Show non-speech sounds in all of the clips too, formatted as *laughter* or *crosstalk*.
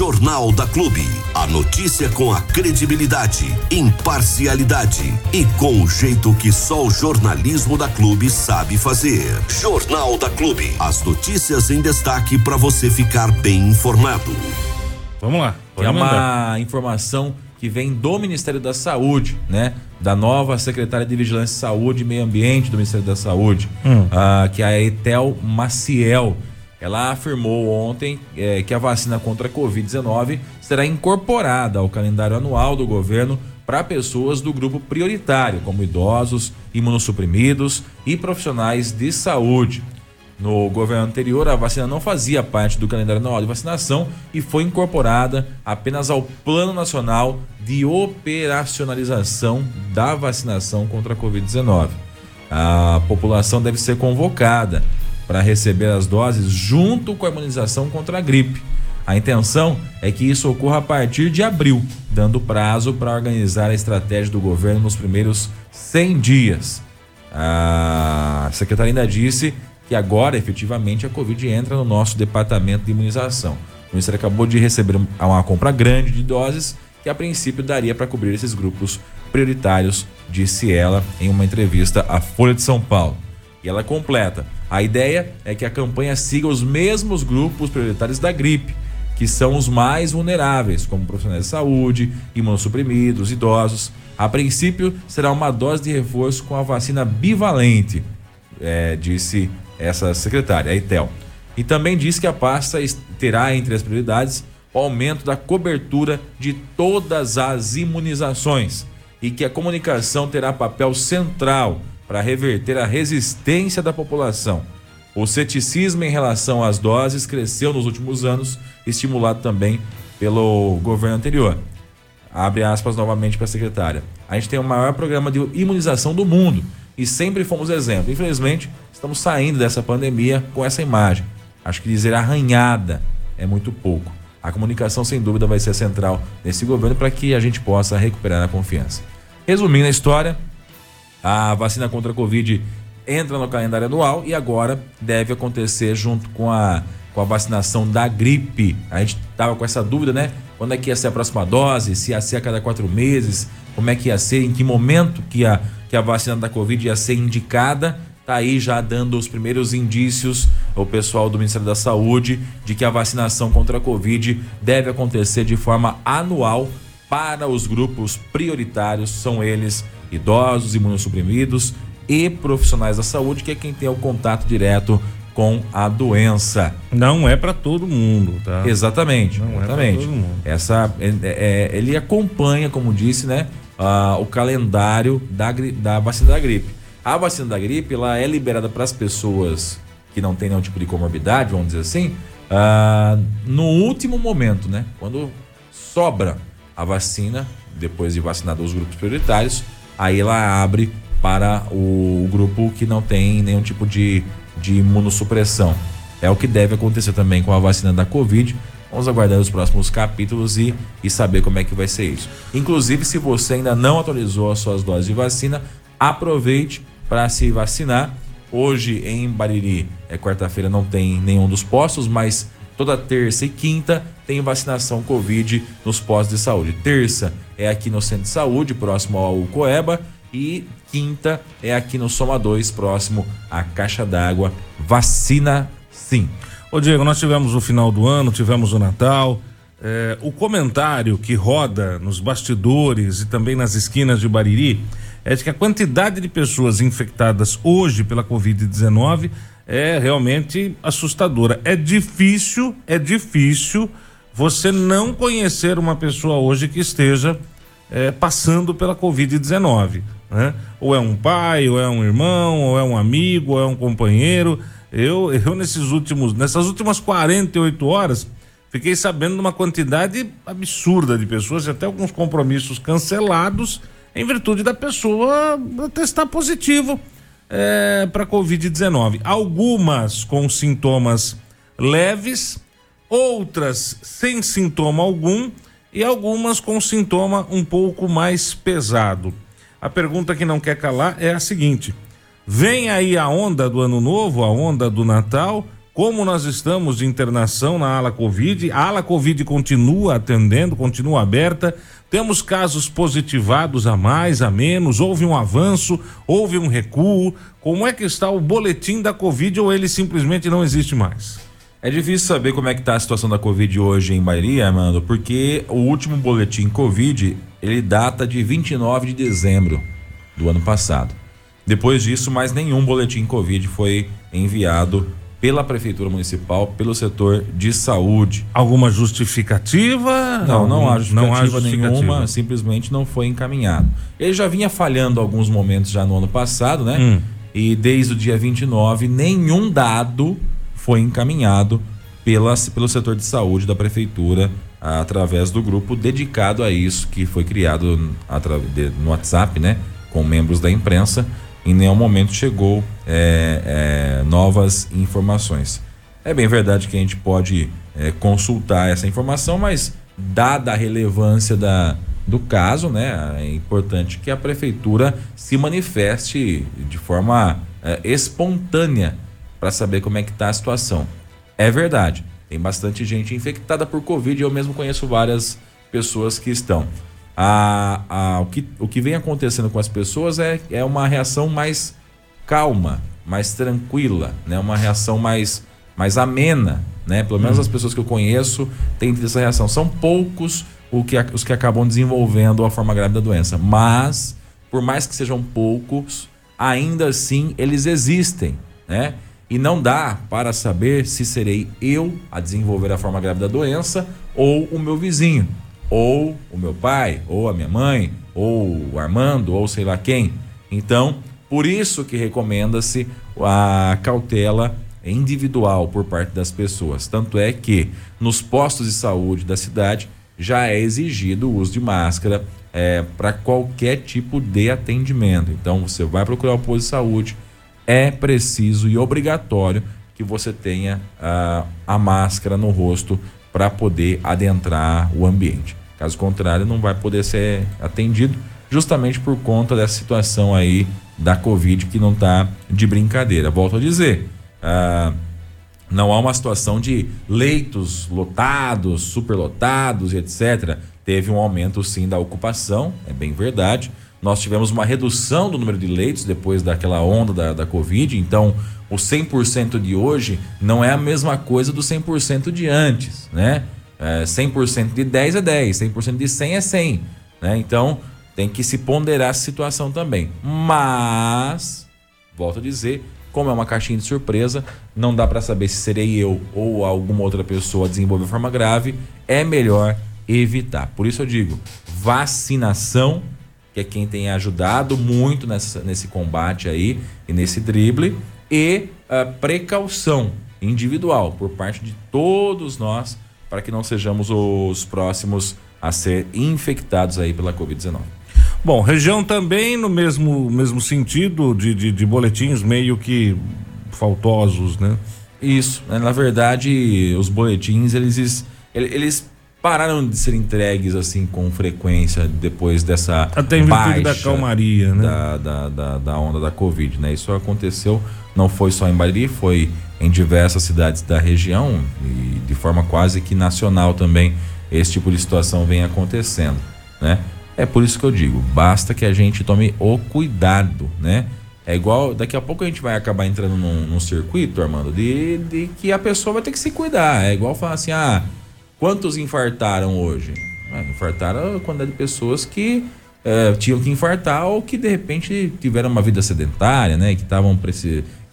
Jornal da Clube. A notícia com a credibilidade, imparcialidade e com o jeito que só o jornalismo da Clube sabe fazer. Jornal da Clube. As notícias em destaque para você ficar bem informado. Vamos lá. É uma informação que vem do Ministério da Saúde, né? Da nova secretária de Vigilância, Saúde e Meio Ambiente do Ministério da Saúde, hum. uh, que é a Etel Maciel. Ela afirmou ontem é, que a vacina contra a Covid-19 será incorporada ao calendário anual do governo para pessoas do grupo prioritário, como idosos, imunossuprimidos e profissionais de saúde. No governo anterior, a vacina não fazia parte do calendário anual de vacinação e foi incorporada apenas ao Plano Nacional de Operacionalização da Vacinação contra a Covid-19. A população deve ser convocada para receber as doses junto com a imunização contra a gripe. A intenção é que isso ocorra a partir de abril, dando prazo para organizar a estratégia do governo nos primeiros 100 dias. A secretária ainda disse que agora efetivamente a Covid entra no nosso departamento de imunização. O Ministério acabou de receber uma compra grande de doses que a princípio daria para cobrir esses grupos prioritários, disse ela em uma entrevista à Folha de São Paulo. E ela completa: a ideia é que a campanha siga os mesmos grupos prioritários da gripe, que são os mais vulneráveis, como profissionais de saúde, imunossuprimidos, idosos. A princípio, será uma dose de reforço com a vacina bivalente, é, disse essa secretária, a ITEL. E também diz que a pasta terá entre as prioridades o aumento da cobertura de todas as imunizações e que a comunicação terá papel central para reverter a resistência da população. O ceticismo em relação às doses cresceu nos últimos anos, estimulado também pelo governo anterior. Abre aspas novamente para a secretária. A gente tem o maior programa de imunização do mundo e sempre fomos exemplo. Infelizmente, estamos saindo dessa pandemia com essa imagem. Acho que dizer arranhada é muito pouco. A comunicação, sem dúvida, vai ser central nesse governo para que a gente possa recuperar a confiança. Resumindo a história, a vacina contra a Covid entra no calendário anual e agora deve acontecer junto com a, com a vacinação da gripe. A gente estava com essa dúvida, né? Quando é que ia ser a próxima dose? Se ia ser a cada quatro meses? Como é que ia ser? Em que momento que a que a vacina da Covid ia ser indicada. Tá aí já dando os primeiros indícios o pessoal do Ministério da Saúde de que a vacinação contra a Covid deve acontecer de forma anual para os grupos prioritários, são eles idosos, imunossuprimidos e profissionais da saúde, que é quem tem o contato direto com a doença. Não é para todo mundo, tá? Exatamente. Não é exatamente. é todo mundo. Essa, é, é, ele acompanha, como disse, né, uh, o calendário da, da vacina da gripe. A vacina da gripe ela é liberada para as pessoas que não têm nenhum tipo de comorbidade, vamos dizer assim, uh, no último momento, né? Quando sobra a vacina, depois de vacinado os grupos prioritários, aí ela abre para o, grupo que não tem nenhum tipo de, de imunossupressão. É o que deve acontecer também com a vacina da Covid. Vamos aguardar os próximos capítulos e, e saber como é que vai ser isso. Inclusive, se você ainda não atualizou as suas doses de vacina, aproveite para se vacinar. Hoje em Bariri, é quarta-feira, não tem nenhum dos postos, mas toda terça e quinta tem vacinação Covid nos postos de saúde. Terça é aqui no Centro de Saúde, próximo ao Coeba, e quinta é aqui no Soma 2, próximo à Caixa d'Água. Vacina sim. Ô Diego, nós tivemos o final do ano, tivemos o Natal. É, o comentário que roda nos bastidores e também nas esquinas de Bariri é de que a quantidade de pessoas infectadas hoje pela Covid-19 é realmente assustadora. É difícil, é difícil você não conhecer uma pessoa hoje que esteja é, passando pela Covid-19. Né? Ou é um pai, ou é um irmão, ou é um amigo, ou é um companheiro. Eu, eu nesses últimos, nessas últimas 48 horas, fiquei sabendo de uma quantidade absurda de pessoas e até alguns compromissos cancelados em virtude da pessoa testar positivo é, para Covid-19. Algumas com sintomas leves, outras sem sintoma algum e algumas com sintoma um pouco mais pesado. A pergunta que não quer calar é a seguinte: Vem aí a onda do ano novo, a onda do Natal, como nós estamos de internação na ala Covid. A ala Covid continua atendendo, continua aberta. Temos casos positivados a mais, a menos, houve um avanço, houve um recuo. Como é que está o boletim da Covid ou ele simplesmente não existe mais? É difícil saber como é que está a situação da Covid hoje em Bahia, Armando, porque o último boletim Covid, ele data de 29 de dezembro do ano passado. Depois disso, mais nenhum boletim Covid foi enviado pela Prefeitura Municipal, pelo setor de saúde. Alguma justificativa? Não, não, há justificativa, não há justificativa nenhuma, simplesmente não foi encaminhado. Ele já vinha falhando alguns momentos já no ano passado, né? Hum. E desde o dia 29, nenhum dado foi encaminhado pela, pelo setor de saúde da Prefeitura através do grupo dedicado a isso que foi criado no WhatsApp, né? Com membros da imprensa em nenhum momento chegou é, é, novas informações. É bem verdade que a gente pode é, consultar essa informação, mas dada a relevância da, do caso, né, é importante que a prefeitura se manifeste de forma é, espontânea para saber como é que está a situação. É verdade, tem bastante gente infectada por Covid, eu mesmo conheço várias pessoas que estão a, a, o, que, o que vem acontecendo com as pessoas é, é uma reação mais calma, mais tranquila, né? Uma reação mais, mais amena, né? Pelo menos hum. as pessoas que eu conheço têm essa reação. São poucos o que, os que acabam desenvolvendo a forma grave da doença, mas por mais que sejam poucos, ainda assim eles existem, né? E não dá para saber se serei eu a desenvolver a forma grave da doença ou o meu vizinho ou o meu pai, ou a minha mãe, ou o Armando, ou sei lá quem. Então, por isso que recomenda-se a cautela individual por parte das pessoas. Tanto é que nos postos de saúde da cidade já é exigido o uso de máscara é, para qualquer tipo de atendimento. Então, você vai procurar o posto de saúde, é preciso e obrigatório que você tenha a, a máscara no rosto para poder adentrar o ambiente. Caso contrário, não vai poder ser atendido, justamente por conta dessa situação aí da Covid que não está de brincadeira. Volto a dizer, ah, não há uma situação de leitos lotados, superlotados etc. Teve um aumento sim da ocupação, é bem verdade. Nós tivemos uma redução do número de leitos depois daquela onda da, da Covid, então o 100% de hoje não é a mesma coisa do 100% de antes, né? É, 100% de 10 é 10, 100% de 100 é 100. Né? Então, tem que se ponderar a situação também. Mas, volto a dizer, como é uma caixinha de surpresa, não dá para saber se serei eu ou alguma outra pessoa desenvolver forma grave, é melhor evitar. Por isso eu digo, vacinação, que é quem tem ajudado muito nessa, nesse combate aí e nesse drible, e uh, precaução individual por parte de todos nós para que não sejamos os próximos a ser infectados aí pela Covid-19. Bom, região também no mesmo, mesmo sentido de, de, de boletins meio que faltosos, né? Isso, né? na verdade, os boletins eles, eles pararam de ser entregues assim com frequência depois dessa até em baixa da calmaria, né? Da, da, da, da, onda da Covid, né? Isso aconteceu, não foi só em Bariri, foi em diversas cidades da região e de forma quase que nacional também esse tipo de situação vem acontecendo, né? É por isso que eu digo, basta que a gente tome o cuidado, né? É igual, daqui a pouco a gente vai acabar entrando num, num circuito, Armando, de, de que a pessoa vai ter que se cuidar. É igual falar assim, ah, quantos infartaram hoje? Ah, infartaram a quantidade de pessoas que é, tinham que infartar ou que de repente tiveram uma vida sedentária, né? Que estavam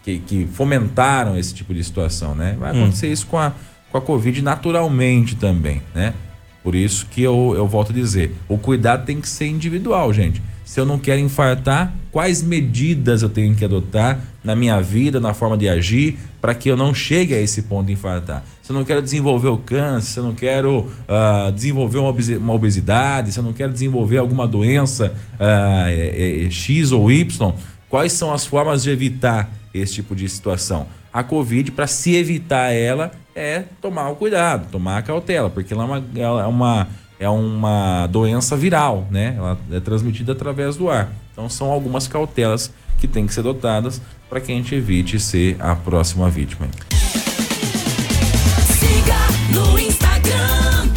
que, que fomentaram esse tipo de situação, né? Vai hum. acontecer hum. isso com a, com a Covid naturalmente também, né? Por isso que eu, eu volto a dizer, o cuidado tem que ser individual, gente. Se eu não quero infartar, quais medidas eu tenho que adotar na minha vida, na forma de agir, para que eu não chegue a esse ponto de infartar? Se eu não quero desenvolver o câncer, se eu não quero uh, desenvolver uma obesidade, se eu não quero desenvolver alguma doença uh, é, é, X ou Y, quais são as formas de evitar esse tipo de situação. A Covid, para se evitar ela, é tomar o cuidado, tomar a cautela, porque ela é uma, ela é uma, é uma doença viral, né? Ela é transmitida através do ar. Então são algumas cautelas que têm que ser adotadas para que a gente evite ser a próxima vítima. no Instagram,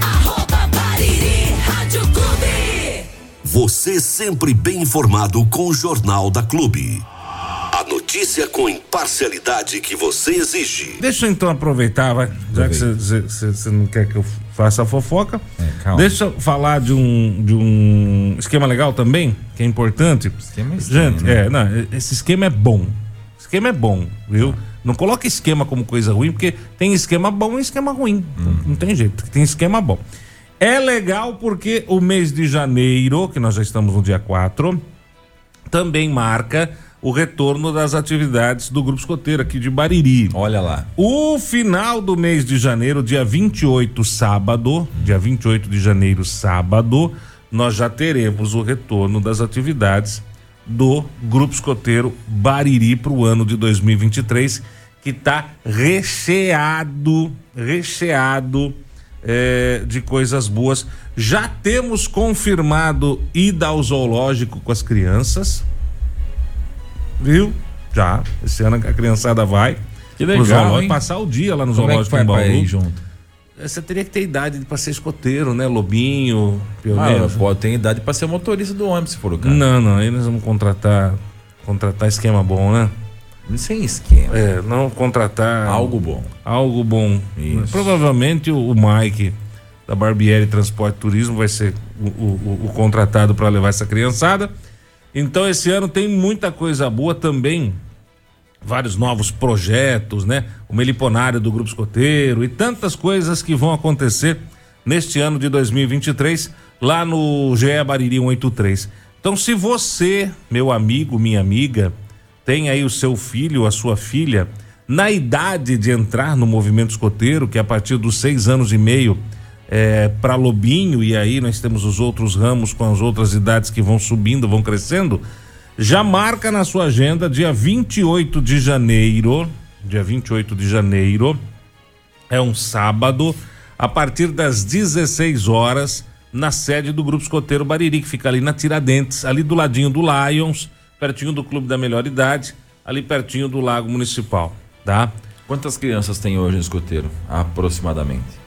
arroba Bariri Rádio Clube. Você sempre bem informado com o Jornal da Clube. A notícia com imparcialidade que você exige. Deixa eu então aproveitar, vai, já que você não quer que eu faça a fofoca. É, deixa eu falar de um, de um esquema legal também, que é importante. Esquema é estranho, Gente, né? é, não, esse esquema é bom. Esquema é bom, viu? Não coloca esquema como coisa ruim, porque tem esquema bom e esquema ruim. Hum. Não tem jeito, tem esquema bom. É legal porque o mês de janeiro, que nós já estamos no dia 4, também marca o retorno das atividades do Grupo Escoteiro aqui de Bariri. Olha lá. O final do mês de janeiro, dia 28, sábado, dia 28 de janeiro, sábado, nós já teremos o retorno das atividades do Grupo Escoteiro Bariri para o ano de 2023, que está recheado, recheado eh, de coisas boas. Já temos confirmado ida ao zoológico com as crianças, viu? Já. Esse ano a criançada vai. Que legal, zoológico, hein? passar o dia lá no Como é que zoológico vai em Bauru. ir junto? Você teria que ter idade para ser escoteiro, né? Lobinho, Ah, pioneiro. pode ter idade pra ser motorista do ônibus, se for o caso. não, não, aí nós vamos contratar contratar esquema bom, né? Sem esquema. É, não contratar Algo bom. algo bom. Isso. Provavelmente o, o Mike da Barbieri Transporte e Turismo vai ser o, o- o contratado para levar essa criançada. Então esse ano tem muita coisa boa também. Vários novos projetos, né? O meliponário do Grupo Escoteiro e tantas coisas que vão acontecer neste ano de 2023 lá no GE Bariri 183. Então, se você, meu amigo, minha amiga, tem aí o seu filho, a sua filha, na idade de entrar no movimento escoteiro, que é a partir dos seis anos e meio é, para Lobinho, e aí nós temos os outros ramos com as outras idades que vão subindo, vão crescendo, já marca na sua agenda dia 28 de janeiro, dia 28 de janeiro, é um sábado, a partir das 16 horas, na sede do Grupo Escoteiro Bariri, que fica ali na Tiradentes, ali do ladinho do Lions, pertinho do Clube da Melhor Idade, ali pertinho do Lago Municipal, tá? Quantas crianças tem hoje no escoteiro? Aproximadamente.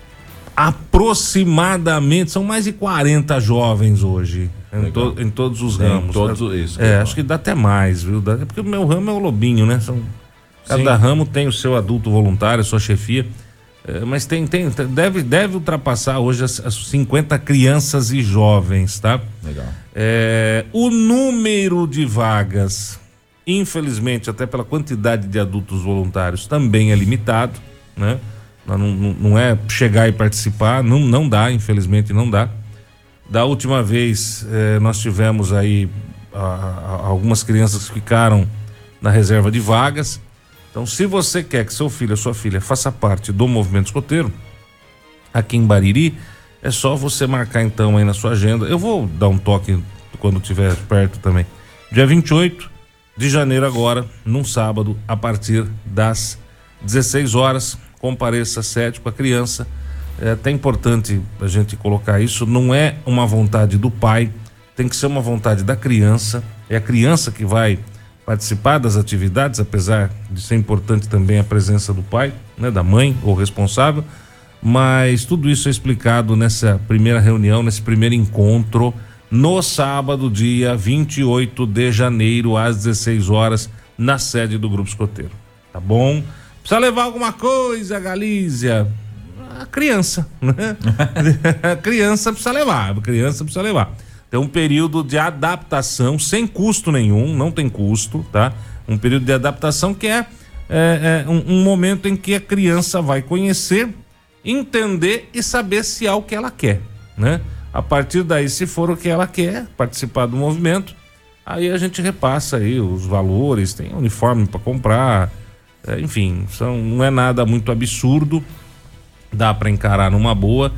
Aproximadamente, são mais de 40 jovens hoje, em, to- em todos os Em ramos. todos né? os- isso É, acho que dá até mais, viu? Dá- É porque o meu ramo é o Lobinho, né? São, cada Sim. ramo tem o seu adulto voluntário, a sua chefia. É, mas tem, tem, deve, deve ultrapassar hoje as, as 50 crianças e jovens, tá? Legal. É, o número de vagas, infelizmente, até pela quantidade de adultos voluntários, também é limitado, né? Não, não- não é chegar e participar, não, não dá, infelizmente não dá. Da última vez, eh, nós tivemos aí a- a- algumas crianças que ficaram na reserva de vagas. Então, se você quer que seu filho ou sua filha faça parte do movimento escoteiro, aqui em Bariri, é só você marcar então aí na sua agenda. Eu vou dar um toque quando estiver perto também. Dia 28 de janeiro agora, num sábado, a partir das 16 horas, compareça com a criança. É até importante a gente colocar isso, não é uma vontade do pai, tem que ser uma vontade da criança. É a criança que vai participar das atividades, apesar de ser importante também a presença do pai, né, da mãe ou responsável. Mas tudo isso é explicado nessa primeira reunião, nesse primeiro encontro, no sábado, dia 28 de janeiro, às 16 horas, na sede do Grupo Escoteiro. Tá bom? Precisa levar alguma coisa, Galícia? A criança, né? a *laughs* criança precisa levar, a criança precisa levar. Tem um período de adaptação sem custo nenhum, não tem custo, tá? Um período de adaptação que é, é, é um, um momento em que a criança vai conhecer, entender e saber se é o que ela quer, né? A partir daí, se for o que ela quer, participar do movimento, aí a gente repassa aí os valores, tem uniforme para comprar, é, enfim, são, não é nada muito absurdo, dá para encarar numa boa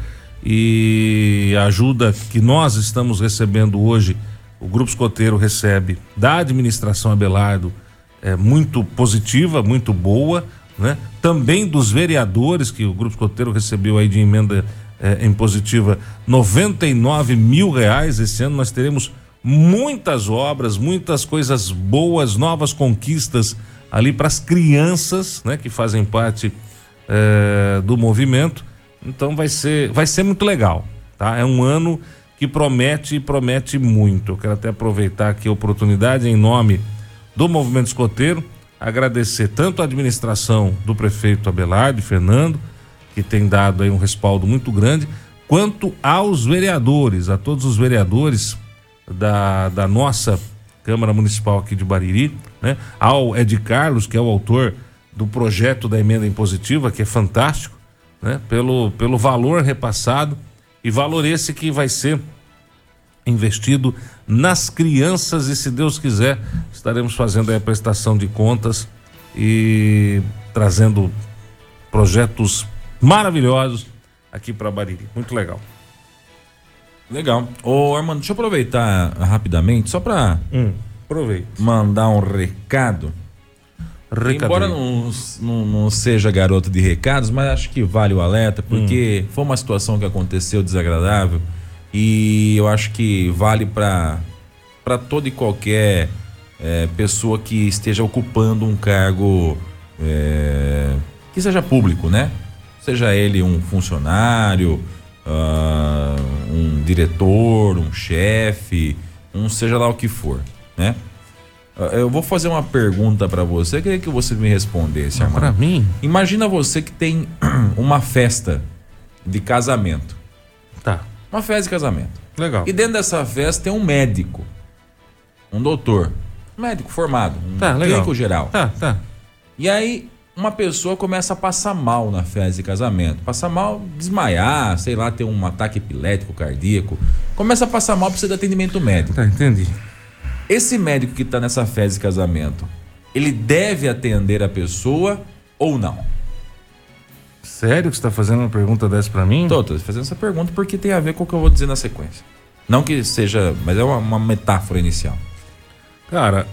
e a ajuda que nós estamos recebendo hoje, o Grupo Escoteiro recebe da administração Abelardo, é muito positiva, muito boa, né? Também dos vereadores que o Grupo Escoteiro recebeu aí de emenda é, em positiva 99 mil reais. Esse ano nós teremos muitas obras, muitas coisas boas, novas conquistas ali para as crianças, né? Que fazem parte é, do movimento. Então vai ser, vai ser muito legal, tá? É um ano que promete e promete muito. Eu quero até aproveitar aqui a oportunidade em nome do movimento escoteiro, agradecer tanto a administração do prefeito Abelardo Fernando, que tem dado aí um respaldo muito grande, quanto aos vereadores, a todos os vereadores da, da nossa Câmara Municipal aqui de Bariri, né? Ao Ed Carlos, que é o autor do projeto da emenda impositiva, que é fantástico, né? Pelo, pelo valor repassado e valor esse que vai ser investido nas crianças e se Deus quiser estaremos fazendo a prestação de contas e trazendo projetos maravilhosos aqui para Bariri. Muito legal. Legal. Ô, Armando, deixa eu aproveitar rapidamente, só para Hum, aproveita. mandar um recado. Embora não, não, não seja garoto de recados, mas acho que vale o alerta, porque foi uma situação que aconteceu desagradável e eu acho que vale para toda e qualquer eh, pessoa que esteja ocupando um cargo eh, que seja público, né? Seja ele um funcionário, ah, um diretor, um chefe, um seja lá o que for, né? Ah, Eu vou fazer uma pergunta para você, eu queria que você me respondesse, Armando. Para mim, Imagina você que tem *clears throat* uma festa de casamento. tá. Uma festa de casamento. Legal. E dentro dessa festa tem um médico. Um doutor. Um médico formado. Um Tá, legal. clínico geral. Tá, tá. E aí uma pessoa começa a passar mal na festa de casamento. Passar mal, desmaiar, sei lá, ter um ataque epilético, cardíaco. Começa a passar mal, precisa de atendimento médico. Tá, entendi. Esse médico que está nessa festa de casamento, ele deve atender a pessoa ou não? Sério que você tá fazendo uma pergunta dessa para mim? Tô, tô fazendo essa pergunta porque tem a ver com o que eu vou dizer na sequência. Não que seja, mas é uma, uma metáfora inicial. Cara,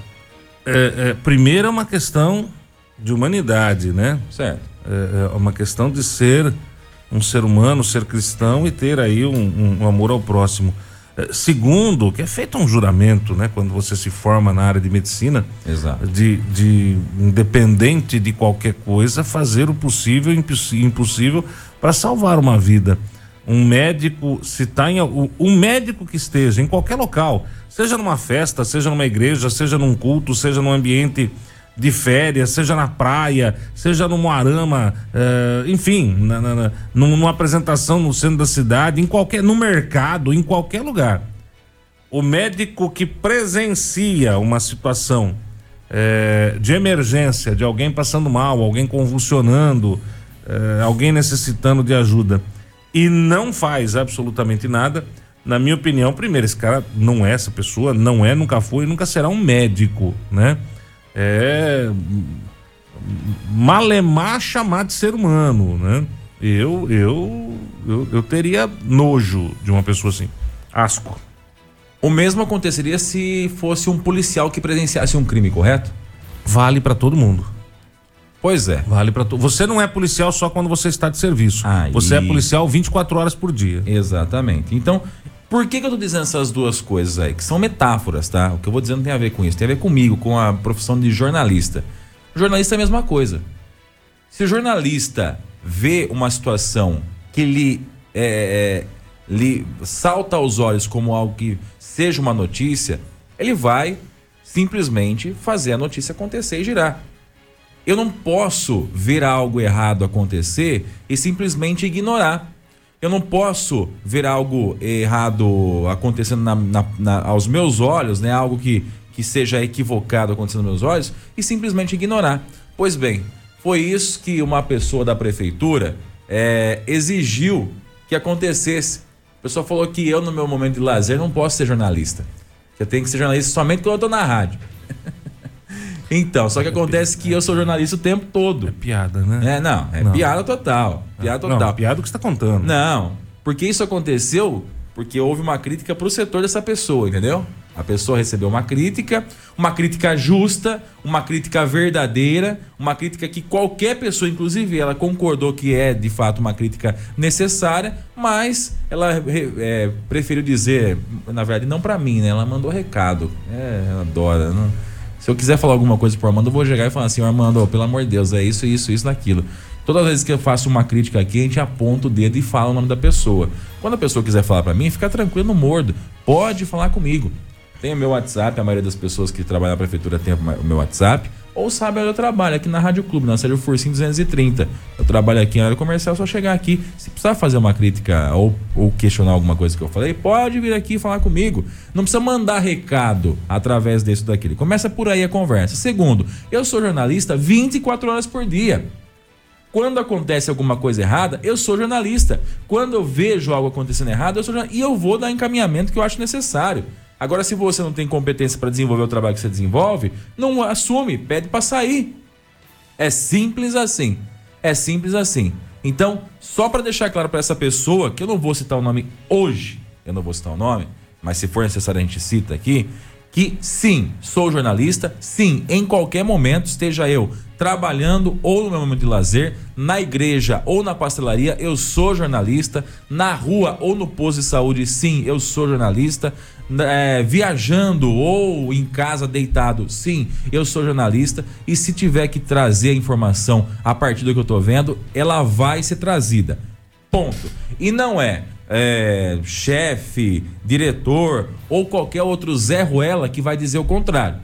é, é, primeiro é uma questão de humanidade, né? Certo. É, é uma questão de ser um ser humano, ser cristão e ter aí um- um amor ao próximo. É, segundo, que é feito um juramento, né? Quando você se forma na área de medicina, Exato. de, de independente de qualquer coisa, fazer o possível e impossível para salvar uma vida. Um médico, se tá em um médico que esteja em qualquer local, seja numa festa, seja numa igreja, seja num culto, seja num ambiente de férias, seja na praia, seja no Moarama, eh, enfim, na, na- na- num- numa apresentação no centro da cidade, em qualquer, no mercado, em qualquer lugar o médico que presencia uma situação eh, de emergência, de alguém passando mal, alguém convulsionando, eh, alguém necessitando de ajuda e não faz absolutamente nada, na minha opinião, primeiro, esse cara não é essa pessoa, não é, nunca foi nunca será um médico, né? É malemar chamar de ser humano, né? Eu, eu, eu, eu teria nojo de uma pessoa assim. Asco. O mesmo aconteceria se fosse um policial que presenciasse um crime, correto? Vale pra todo mundo. Pois é. Vale para todo. Você não é policial só quando você está de serviço. Aí. Você é policial 24 horas por dia. Exatamente. Então, por que, que eu tô dizendo essas duas coisas aí? Que são metáforas, tá? O que eu vou dizendo tem a ver com isso. Tem a ver comigo, com a profissão de jornalista. Jornalista é a mesma coisa. Se o jornalista vê uma situação que lhe, é, é, lhe salta aos olhos como algo que seja uma notícia, ele vai simplesmente fazer a notícia acontecer e girar. Eu não posso ver algo errado acontecer e simplesmente ignorar. Eu não posso ver algo errado acontecendo na- na- na- aos meus olhos, né? Algo que, que seja equivocado acontecendo nos meus olhos e simplesmente ignorar. Pois bem, foi isso que uma pessoa da prefeitura eh, exigiu que acontecesse. A pessoa falou que eu, no meu momento de lazer, não posso ser jornalista. Que eu tenho que ser jornalista somente quando eu tô na rádio. Então, só que acontece que eu sou jornalista o tempo todo. Piada, né? É, não, é Não. piada total. Piada Não, total. piada que você está contando. Não, porque isso aconteceu porque houve uma crítica pro setor dessa pessoa, entendeu? A pessoa recebeu uma crítica, uma crítica justa, uma crítica verdadeira, uma crítica que qualquer pessoa, inclusive ela concordou que é de fato uma crítica necessária, mas ela é, preferiu dizer, na verdade, não pra mim, né? Ela mandou recado. É, ela adora. Não... Se eu quiser falar alguma coisa pro Armando, eu vou chegar e falar assim, Armando, pelo amor de Deus, é isso, isso, isso, daquilo. Todas as vezes que eu faço uma crítica aqui, a gente aponta o dedo e fala o nome da pessoa. Quando a pessoa quiser falar para mim, fica tranquilo, mordo. Pode falar comigo. Tem o meu WhatsApp, a maioria das pessoas que trabalham na prefeitura tem o meu WhatsApp. Ou sabe onde eu trabalho, aqui na Rádio Clube, na Sérgio Fursim 230. Eu trabalho aqui em área comercial, só chegar aqui. Se precisar fazer uma crítica ou, ou questionar alguma coisa que eu falei, pode vir aqui falar comigo. Não precisa mandar recado através disso daquele. Começa por aí a conversa. Segundo, eu sou jornalista 24 horas por dia. Quando acontece alguma coisa errada, eu sou jornalista. Quando eu vejo algo acontecendo errado, eu sou jornalista. E eu vou dar encaminhamento que eu acho necessário. Agora, se você não tem competência para desenvolver o trabalho que você desenvolve, não assume, pede para sair. É simples assim. É simples assim. Então, só para deixar claro para essa pessoa, que eu não vou citar o nome hoje, eu não vou citar o nome, mas se for necessário a gente cita aqui, que sim, sou jornalista, sim, em qualquer momento, esteja eu trabalhando ou no meu momento de lazer, na igreja ou na pastelaria, eu sou jornalista, na rua ou no posto de saúde, sim, eu sou jornalista, é, viajando ou em casa deitado, sim, eu sou jornalista, e se tiver que trazer a informação a partir do que eu estou vendo, ela vai ser trazida. Ponto. E não é é, chefe, diretor ou qualquer outro Zé Ruela que vai dizer o contrário,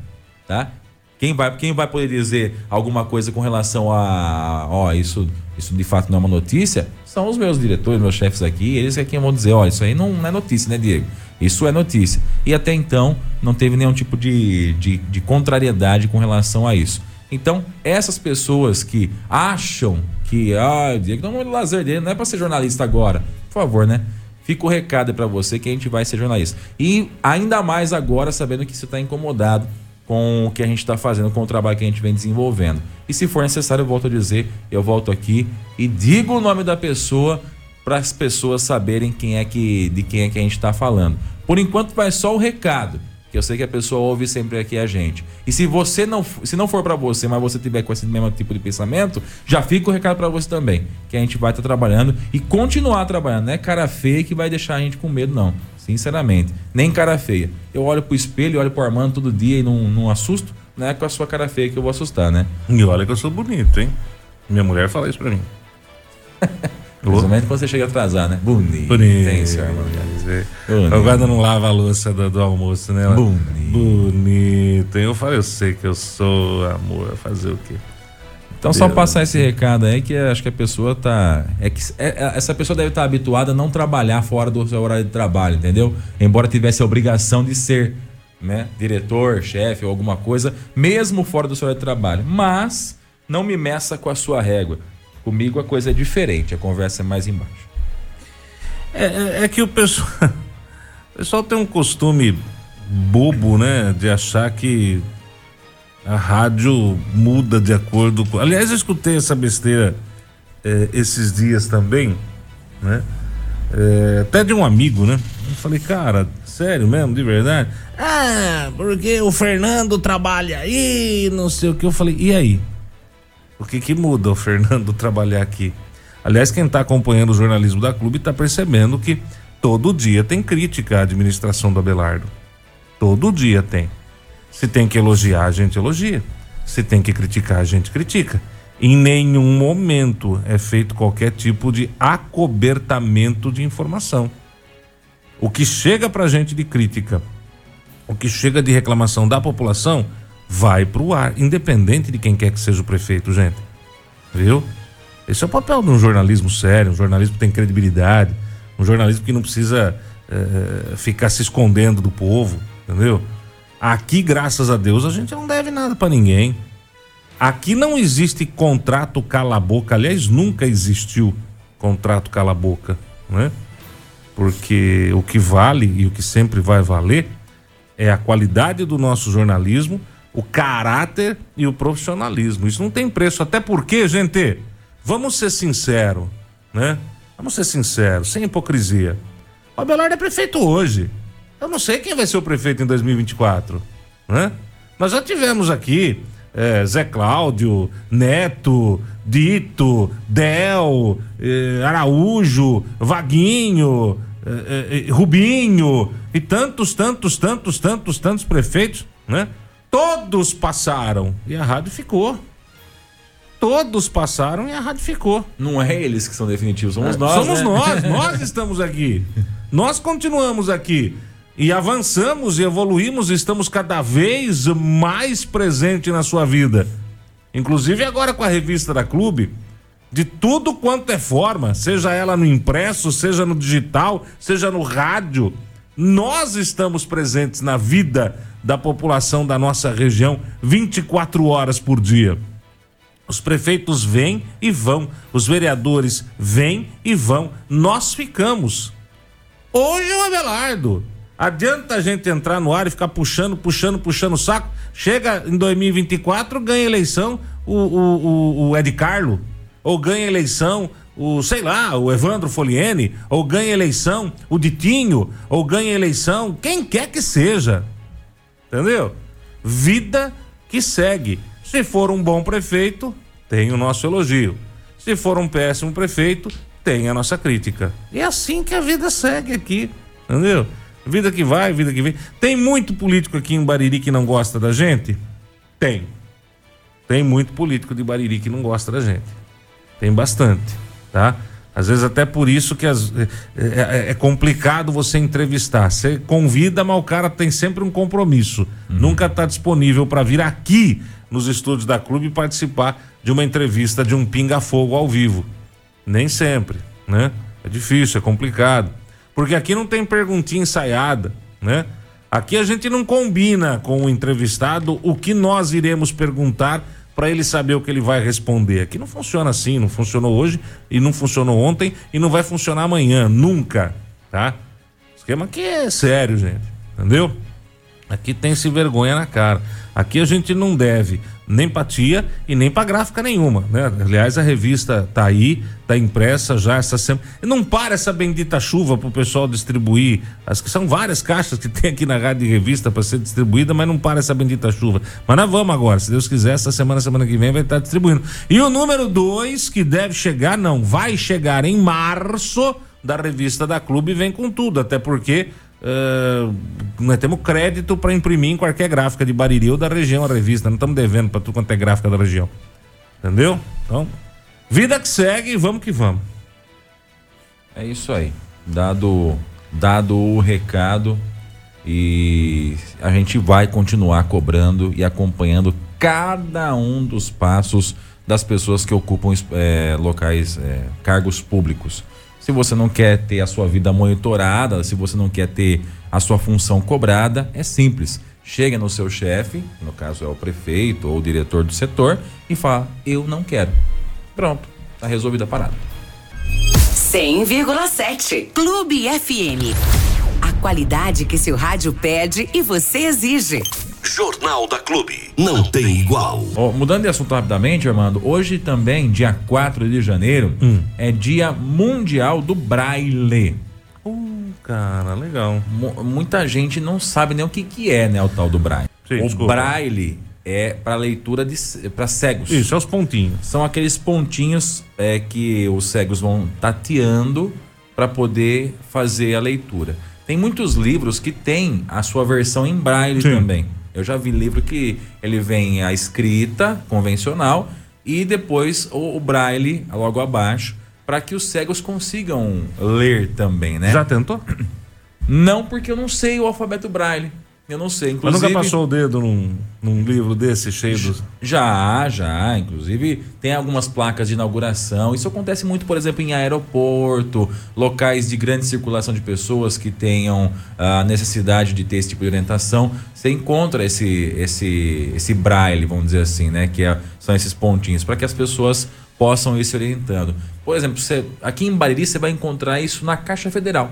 tá? Quem vai, quem vai poder dizer alguma coisa com relação a, ó, isso, isso de fato não é uma notícia, são os meus diretores, meus chefes aqui, eles é quem vão dizer, ó, isso aí não, não é notícia, né, Diego? Isso é notícia. E até então não teve nenhum tipo de, de, de contrariedade com relação a isso. Então, essas pessoas que acham que, ah, Diego, não é lazer dele, não é para ser jornalista agora. Por favor, né? Fica o recado para você que a gente vai ser jornalista. E ainda mais agora, sabendo que você está incomodado com o que a gente está fazendo, com o trabalho que a gente vem desenvolvendo. E se for necessário, eu volto a dizer, eu volto aqui e digo o nome da pessoa para as pessoas saberem quem é que, de quem é que a gente está falando. Por enquanto vai só o recado que eu sei que a pessoa ouve sempre aqui a gente. E se você não, se não for para você, mas você tiver com esse mesmo tipo de pensamento, já fica o recado para você também, que a gente vai estar tá trabalhando e continuar trabalhando. Não é cara feia que vai deixar a gente com medo, não. Sinceramente, nem cara feia. Eu olho pro espelho, olho pro Armando todo dia e não, não assusto. Não é com a sua cara feia que eu vou assustar, né? E olha que eu sou bonito, hein? Minha mulher fala isso pra mim. *laughs* Principalmente quando você chega a atrasar, né? Bonito. Bonito. Tem, senhor Eu guarda não lava a louça do, do almoço, né? Ela, Bonito. Bonito. Eu falo, eu sei que eu sou amor, fazer o quê? Então só Deus. passar esse recado aí que acho que a pessoa tá. É que é- é- essa pessoa deve estar habituada a não trabalhar fora do seu horário de trabalho, entendeu? Embora tivesse a obrigação de ser, né? Diretor, chefe ou alguma coisa, mesmo fora do seu horário de trabalho. Mas não me meça com a sua régua. Comigo a coisa é diferente, a conversa é mais embaixo. É, é- é que o pessoal, *laughs* o pessoal tem um costume bobo, né? De achar que a rádio muda de acordo com. Aliás, eu escutei essa besteira eh, esses dias também, né? Eh, até de um amigo, né? Eu falei, cara, sério mesmo, de verdade? Ah, porque o Fernando trabalha aí, não sei o que. Eu falei, e aí? O que que muda o *laughs* Fernando trabalhar aqui? Aliás, quem está acompanhando o jornalismo da clube está percebendo que todo dia tem crítica à administração do Abelardo. Todo dia tem. Se tem que elogiar, a gente elogia. Se tem que criticar, a gente critica. Em nenhum momento é feito qualquer tipo de acobertamento de informação. O que chega pra gente de crítica, o que chega de reclamação da população, vai pro ar, independente de quem quer que seja o prefeito, gente. Viu? Esse é o papel de um jornalismo sério, um jornalismo que tem credibilidade, um jornalismo que não precisa eh, ficar se escondendo do povo, entendeu? Aqui, graças a Deus, a gente não deve nada pra ninguém. Aqui não existe contrato cala-boca, aliás, nunca existiu contrato cala-boca, né? Porque o que vale e o que sempre vai valer é a qualidade do nosso jornalismo, o caráter e o profissionalismo. Isso não tem preço, até porque, gente, vamos ser sinceros, né? Vamos ser sinceros, sem hipocrisia. O Abelardo é prefeito hoje. Eu não sei quem vai ser o prefeito em 2024, né? Nós já tivemos aqui eh, Zé Cláudio, Neto, Dito, Del, eh, Araújo, Vaguinho, eh, eh, Rubinho e tantos, tantos, tantos, tantos, tantos prefeitos, né? Todos passaram e a rádio ficou. todos passaram e a rádio ficou. Não é eles que são definitivos, somos nós. Somos né? nós, *laughs* nós estamos aqui. Nós continuamos aqui. E avançamos e evoluímos, e estamos cada vez mais presente na sua vida. Inclusive agora com a revista da Clube, de tudo quanto é forma, seja ela no impresso, seja no digital, seja no rádio, nós estamos presentes na vida da população da nossa região 24 horas por dia. Os prefeitos vêm e vão, os vereadores vêm e vão, nós ficamos. Hoje é o Abelardo. Adianta a gente entrar no ar e ficar puxando, puxando, puxando o saco. Chega em 2024, ganha eleição o, o, o, o Ed Carlo. Ou ganha eleição o, sei lá, o Evandro Foliene. Ou ganha eleição o Ditinho. Ou ganha eleição quem quer que seja. Entendeu? Vida que segue. Se for um bom prefeito, tem o nosso elogio. Se for um péssimo prefeito, tem a nossa crítica. E é assim que a vida segue aqui. Entendeu? Vida que vai, vida que vem. Tem muito político aqui em Bariri que não gosta da gente? Tem. Tem muito político de Bariri que não gosta da gente. Tem bastante, tá? Às vezes até por isso que as, é, é- é complicado você entrevistar. Você convida, mas o cara tem sempre um compromisso. Nunca está disponível para vir aqui nos estúdios da clube e participar de uma entrevista de um pinga-fogo ao vivo. Nem sempre, né? É difícil, é complicado. Porque aqui não tem perguntinha ensaiada, né? Aqui a gente não combina com o entrevistado o que nós iremos perguntar para ele saber o que ele vai responder. Aqui não funciona assim, não funcionou hoje e não funcionou ontem e não vai funcionar amanhã, nunca, tá? Esquema aqui é sério, gente, entendeu? Aqui tem se vergonha na cara. Aqui a gente não deve nem pra tia e nem pra gráfica nenhuma, né? Aliás, a revista tá aí, tá impressa já essa semana. E não para essa bendita chuva pro pessoal distribuir. As que são várias caixas que tem aqui na rádio e revista para ser distribuída, mas não para essa bendita chuva. Mas nós vamos agora, se Deus quiser, essa semana, semana que vem vai estar distribuindo. E o número dois que deve chegar, não, vai chegar em março da revista da Clube vem com tudo, até porque eh, nós temos crédito para imprimir em qualquer gráfica de Bariri ou da região a revista. Não estamos devendo para tudo quanto é gráfica da região. Entendeu? Então, vida que segue, vamos que vamos. É isso aí. Dado, dado o recado e a gente vai continuar cobrando e acompanhando cada um dos passos das pessoas que ocupam eh, locais, eh, cargos públicos. Se você não quer ter a sua vida monitorada, se você não quer ter a sua função cobrada, é simples. Chega no seu chefe, no caso é o prefeito ou o diretor do setor, e fala: Eu não quero. Pronto, tá resolvida a parada. 100,7 Clube FM. A qualidade que seu rádio pede e você exige. Jornal da Clube. Não tem igual. Ó, mudando de assunto rapidamente, Armando, hoje também, dia 4 de janeiro, é dia mundial do braille. Uh, cara, legal. Mu- muita gente não sabe nem o que, que é, né, o tal do braille. Sim, o desculpa. braille é para leitura de para cegos. Isso, é os pontinhos. São aqueles pontinhos é, que os cegos vão tateando para poder fazer a leitura. Tem muitos livros que têm a sua versão em braille Sim. também. Eu já vi livro que ele vem a escrita convencional e depois o, o braille logo abaixo para que os cegos consigam ler também, né? Já tentou? Não porque eu não sei o alfabeto braille. Eu não sei. Mas Inclusive, nunca passou o dedo num, num livro desse cheio dos. Já, já. Inclusive, tem algumas placas de inauguração. Isso acontece muito, por exemplo, em aeroporto, locais de grande circulação de pessoas que tenham a necessidade de ter esse tipo de orientação. Você encontra esse, esse, esse braille, vamos dizer assim, né? Que é- são esses pontinhos, para que as pessoas possam ir se orientando. Por exemplo, você, aqui em Bariri você vai encontrar isso na Caixa Federal.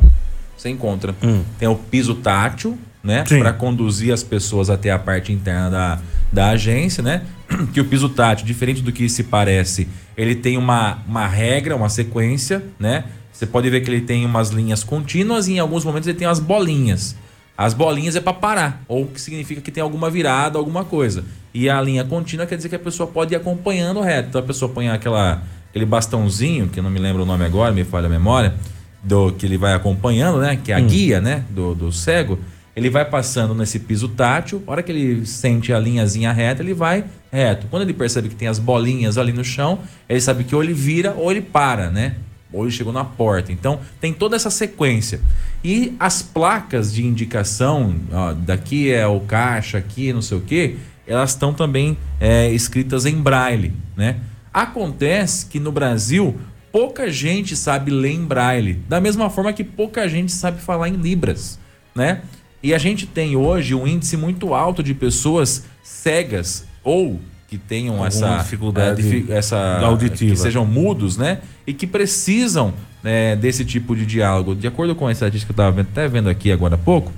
Você encontra. Tem o piso tátil, né? Para conduzir as pessoas até a parte interna da, da agência, né? *clears throat* Que o piso tátil, diferente do que se parece, ele tem uma, uma regra, uma sequência, né? Você pode ver que ele tem umas linhas contínuas e em alguns momentos ele tem umas bolinhas. As bolinhas é para parar, ou que significa que tem alguma virada, alguma coisa. E a linha contínua quer dizer que a pessoa pode ir acompanhando reto. Então a pessoa põe aquela, aquele bastãozinho, que eu não me lembro o nome agora, me falha a memória, do que ele vai acompanhando, né? Que é a guia, né? Do, do cego. Ele vai passando nesse piso tátil, a hora que ele sente a linhazinha reta, ele vai reto. Quando ele percebe que tem as bolinhas ali no chão, ele sabe que ou ele vira ou ele para, né? Ou ele chegou na porta. Então tem toda essa sequência. E as placas de indicação, ó, daqui é o caixa, aqui não sei o que, elas estão também é, escritas em braille, né? Acontece que no Brasil pouca gente sabe ler em braille, da mesma forma que pouca gente sabe falar em libras, né? E a gente tem hoje um índice muito alto de pessoas cegas ou que tenham Alguma essa dificuldade difi- essa auditiva. que sejam mudos, né? E que precisam né, desse tipo de diálogo. De acordo com a estatística que eu estava até vendo aqui agora há pouco,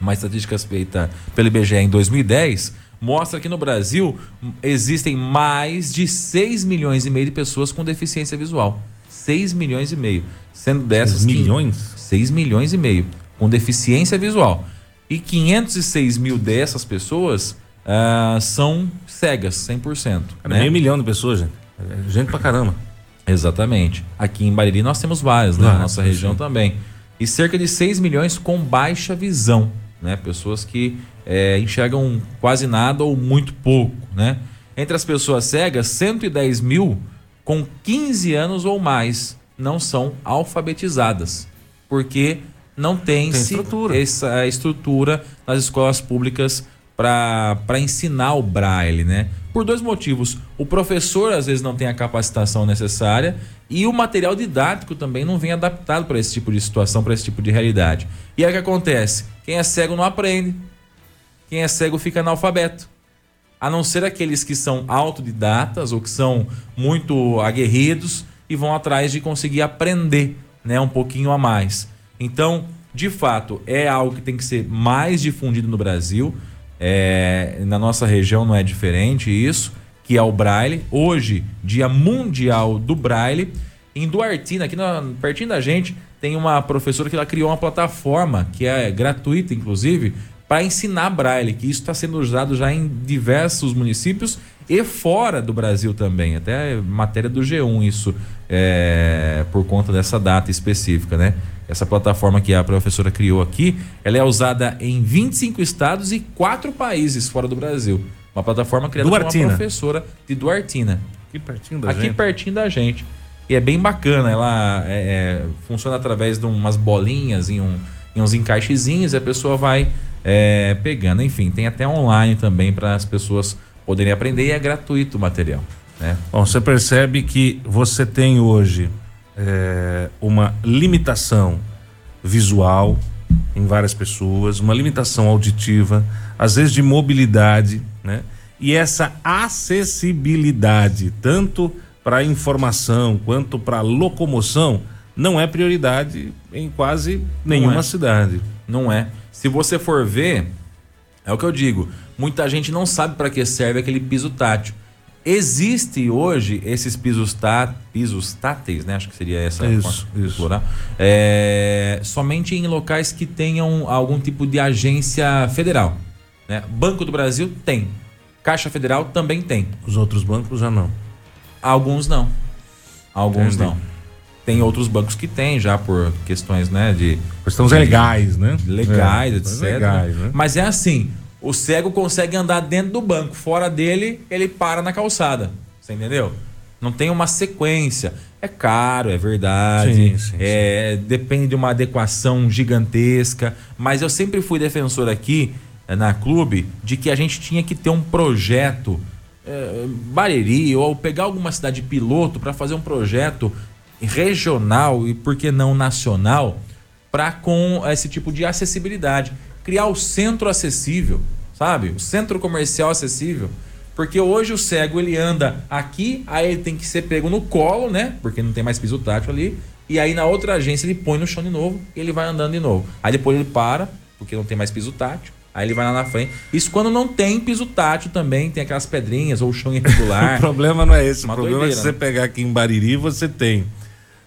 uma estatística feita pelo IBGE em 2010 mostra que no Brasil existem mais de 6 milhões e meio de pessoas com deficiência visual. 6 milhões e meio. Sendo dessas. Seis quin- milhões? 6 milhões e meio com deficiência visual. E 506 mil dessas pessoas ah, são cegas, 100%. Cara, né? Meio milhão de pessoas, gente. É gente pra caramba. Exatamente. Aqui em Bariri nós temos várias, né? Várias, Na nossa região sim. também. E cerca de 6 milhões com baixa visão, né? Pessoas que é, enxergam quase nada ou muito pouco, né? Entre as pessoas cegas, 110 mil com 15 anos ou mais não são alfabetizadas, porque não tem, Tem estrutura. essa estrutura nas escolas públicas para ensinar o braille, né? Por dois motivos. O professor às vezes não tem a capacitação necessária e o material didático também não vem adaptado para esse tipo de situação, para esse tipo de realidade. E aí o que acontece? Quem é cego não aprende. Quem é cego fica analfabeto. A não ser aqueles que são autodidatas ou que são muito aguerridos e vão atrás de conseguir aprender, né, um pouquinho a mais. Então, de fato, é algo que tem que ser mais difundido no Brasil. É, na nossa região não é diferente isso, que é o Braille. Hoje, Dia Mundial do Braille. Em Duartina, aqui na- pertinho da gente, tem uma professora que ela criou uma plataforma que é gratuita, inclusive, para ensinar Braille, que isso está sendo usado já em diversos municípios e fora do Brasil também. Até matéria do G1 isso, é, por conta dessa data específica, né? Essa plataforma que a professora criou aqui, ela é usada em 25 estados e quatro países fora do Brasil. Uma plataforma criada por Duartina. uma professora de Duartina Aqui pertinho da aqui gente. pertinho da gente. E é bem bacana, ela é, é, funciona através de umas bolinhas em, um, em uns encaixezinhos e a pessoa vai é, pegando. Enfim, tem até online também para as pessoas poderem aprender e é gratuito o material. Né? Bom, você percebe que você tem hoje é, uma limitação visual em várias pessoas, uma limitação auditiva, às vezes de mobilidade, né? E essa acessibilidade, tanto para informação quanto para locomoção, não é prioridade em quase nenhuma é. cidade. Não é. Se você for ver, é o que eu digo, muita gente não sabe para que serve aquele piso tátil. Existe hoje esses pisos, tá, pisos táteis, né? Acho que seria essa Isso, de isso. plural. É, somente em locais que tenham algum tipo de agência federal. Né? Banco do Brasil tem. Caixa Federal também tem. Os outros bancos já não. Alguns não. Alguns Entendi. não. Tem outros bancos que têm já por questões, né, de Questões legais, né? legais, É, etc. Legais, né? Mas é assim, o cego consegue andar dentro do banco, fora dele, ele para na calçada. Você entendeu? Não tem uma sequência. É caro, é verdade. Sim, sim, é, Depende de uma adequação gigantesca. Mas eu sempre fui defensor aqui eh, na clube de que a gente tinha que ter um projeto é, Bariri ou pegar alguma cidade piloto para fazer um projeto regional e por que não nacional para com esse tipo de acessibilidade, criar o centro acessível, sabe? O centro comercial acessível, porque hoje o cego ele anda aqui, aí ele tem que ser pego no colo, né? Porque não tem mais piso tátil ali. E aí na outra agência ele põe no chão de novo e ele vai andando de novo. Aí depois ele para, porque não tem mais piso tátil. Aí ele vai lá na frente. Isso quando não tem piso tátil também, tem aquelas pedrinhas ou chão irregular. *laughs* O problema não é esse. Uma o problema é que doideira, se você né? pegar aqui em Bariri, você tem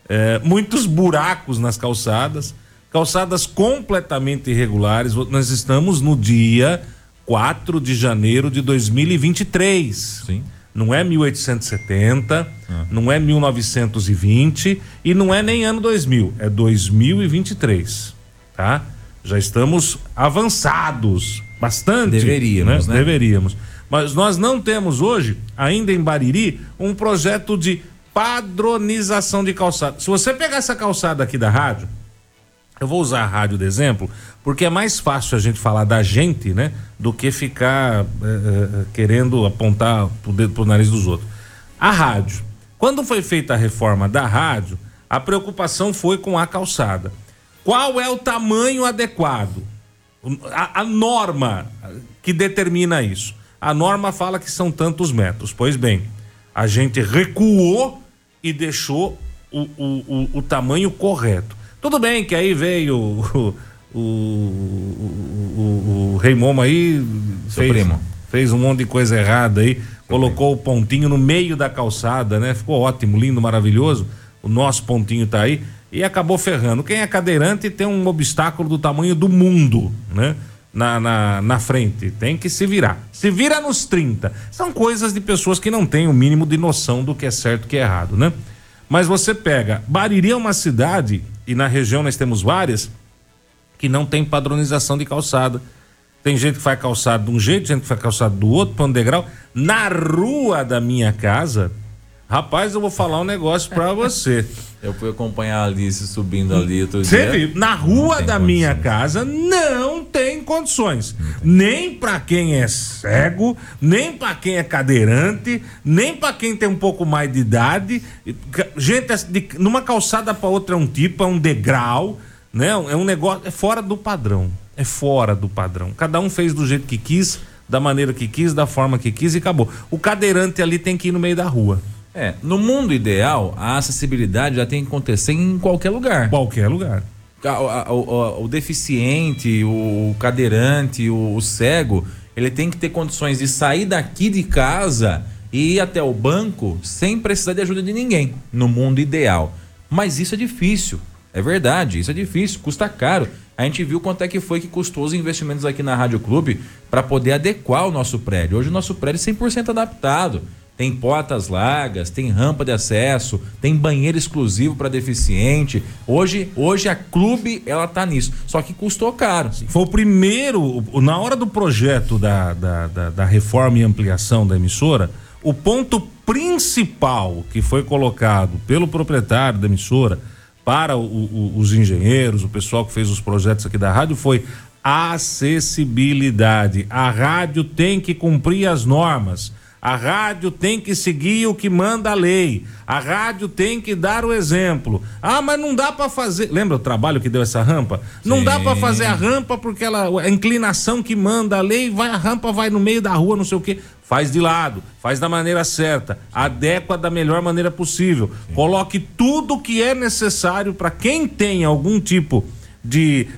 é, muitos buracos nas calçadas, calçadas completamente irregulares. Nós estamos no dia 4 de janeiro de 2023. Sim. Não é 1870, não é 1920 e não é nem ano 2000, é 2023, tá? Já estamos avançados, bastante. Deveríamos, né? Deveríamos. Mas nós não temos hoje, ainda em Bariri, um projeto de padronização de calçada. Se você pegar essa calçada aqui da rádio, eu vou usar a rádio de exemplo, porque é mais fácil a gente falar da gente, né? Do que ficar eh, querendo apontar pro dedo pro nariz dos outros. A rádio. Quando foi feita a reforma da rádio, a preocupação foi com a calçada. Qual é o tamanho adequado? A, a norma que determina isso. A norma fala que são tantos metros. Pois bem, a gente recuou e deixou o, o, o, o tamanho correto. Tudo bem que aí veio o, o, o, o Rei Momo aí Seu fez, primo. fez um monte de coisa errada aí, colocou o pontinho no meio da calçada, né? Ficou ótimo, lindo, maravilhoso. O nosso pontinho tá aí e acabou ferrando. Quem é cadeirante tem um obstáculo do tamanho do mundo, né? Na, na, na frente, tem que se virar. Se vira nos 30. São coisas de pessoas que não têm o mínimo de noção do que é certo e que é errado, né? Mas você pega, Bariri é uma cidade, e na região nós temos várias, que não tem padronização de calçada. Tem gente que faz calçado de um jeito, gente que faz calçado do outro, um degrau. Na rua da minha casa, rapaz, eu vou falar um negócio pra você. Eu fui acompanhar a Alice subindo ali outro Você dia. viu? Na Não rua tem da minha condições. casa não tem condições. Nem pra quem é cego, nem pra quem é cadeirante, nem pra quem tem um pouco mais de idade. Gente, de- numa calçada pra outra é um tipo, é um degrau, né? É um negócio, é fora do padrão. É fora do padrão. Cada um fez do jeito que quis, da maneira que quis, da forma que quis e acabou. O cadeirante ali tem que ir no meio da rua. É, no mundo ideal, a acessibilidade já tem que acontecer em qualquer lugar. Qualquer lugar. O, o- o deficiente, o cadeirante, o, o cego, ele tem que ter condições de sair daqui de casa e ir até o banco sem precisar de ajuda de ninguém, no mundo ideal. Mas isso é difícil, é verdade, isso é difícil, custa caro. A gente viu quanto é que foi que custou os investimentos aqui na Rádio Clube para poder adequar o nosso prédio. Hoje o nosso prédio é 100% adaptado. Tem portas largas, tem rampa de acesso, tem banheiro exclusivo para deficiente. Hoje, hoje a clube ela tá nisso. Só que custou caro. Foi o primeiro, na hora do projeto da, da, da, da reforma e ampliação da emissora, o ponto principal que foi colocado pelo proprietário da emissora para o- o- os engenheiros, o pessoal que fez os projetos aqui da rádio foi acessibilidade. A rádio tem que cumprir as normas. A rádio tem que seguir o que manda a lei. A rádio tem que dar o exemplo. Ah, mas não dá para fazer. Lembra o trabalho que deu essa rampa? Não dá para fazer a rampa porque ela, a inclinação que manda a lei, vai a rampa vai no meio da rua, não sei o quê. Faz de lado, faz da maneira certa, adequa da melhor maneira possível. Coloque tudo que é necessário para quem tem algum tipo de